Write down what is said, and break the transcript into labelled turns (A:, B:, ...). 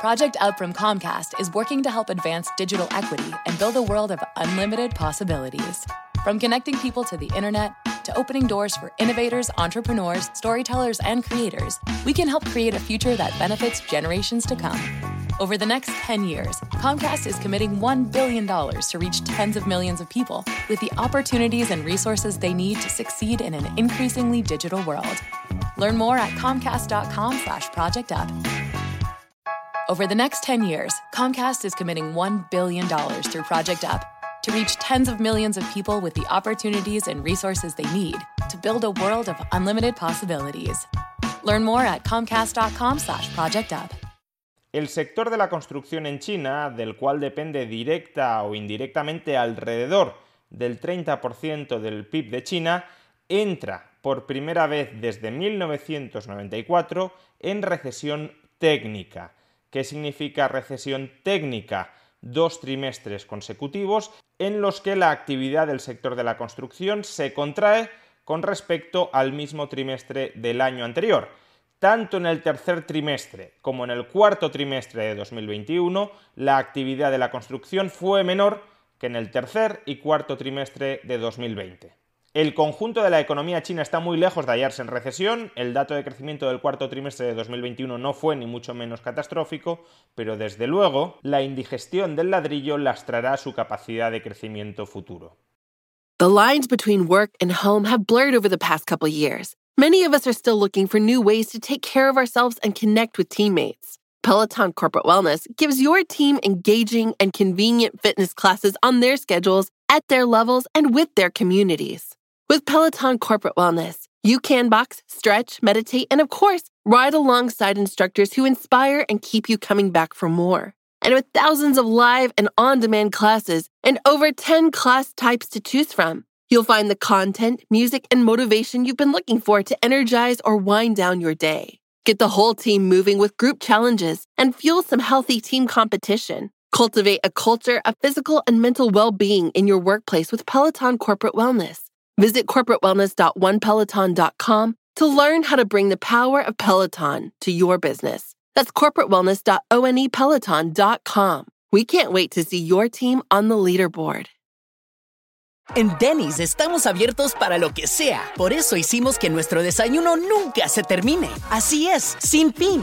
A: Project Up from Comcast is working to help advance digital equity and build a world of unlimited possibilities. From connecting people to the internet to opening doors for innovators, entrepreneurs, storytellers, and creators, we can help create a future that benefits generations to come. Over the next 10 years, Comcast is committing $1 billion to reach tens of millions of people with the opportunities and resources they need to succeed in an increasingly digital world. Learn more at comcast.com slash project up. Over the next 10 years, Comcast is committing $1 billion through Project Up to reach tens of millions of people with the opportunities and resources they need to build a world of unlimited possibilities. Learn more at comcast.com slash project up.
B: El sector de la construcción en China, del cual depende directa o indirectamente alrededor del 30% del PIB de China, entra por primera vez desde 1994 en recesión técnica. ¿Qué significa recesión técnica? Dos trimestres consecutivos en los que la actividad del sector de la construcción se contrae con respecto al mismo trimestre del año anterior. Tanto en el tercer trimestre como en el cuarto trimestre de 2021, la actividad de la construcción fue menor que en el tercer y cuarto trimestre de 2020. El conjunto de la economía china está muy lejos de hallarse en recesión, el dato de crecimiento del cuarto trimestre de 2021 no fue ni mucho menos catastrófico, pero desde luego la indigestión del ladrillo lastrará su capacidad de crecimiento futuro.
C: The lines between work and home have blurred over the past couple years. Many of us are still looking for new ways to take care of ourselves and connect with teammates. Peloton Corporate Wellness gives your team engaging and convenient fitness classes on their schedules, at their levels, and with their communities. With Peloton Corporate Wellness, you can box, stretch, meditate, and of course, ride alongside instructors who inspire and keep you coming back for more. And with thousands of live and on demand classes and over 10 class types to choose from, you'll find the content, music, and motivation you've been looking for to energize or wind down your day. Get the whole team moving with group challenges and fuel some healthy team competition. Cultivate a culture of physical and mental well being in your workplace with Peloton Corporate Wellness. Visit corporatewellness.onepeloton.com to learn how to bring the power of Peloton to your business. That's corporatewellness.onepeloton.com. We can't wait to see your team on the leaderboard.
D: En Denny's estamos abiertos para lo que sea. Por eso hicimos que nuestro desayuno nunca se termine. Así es, sin fin.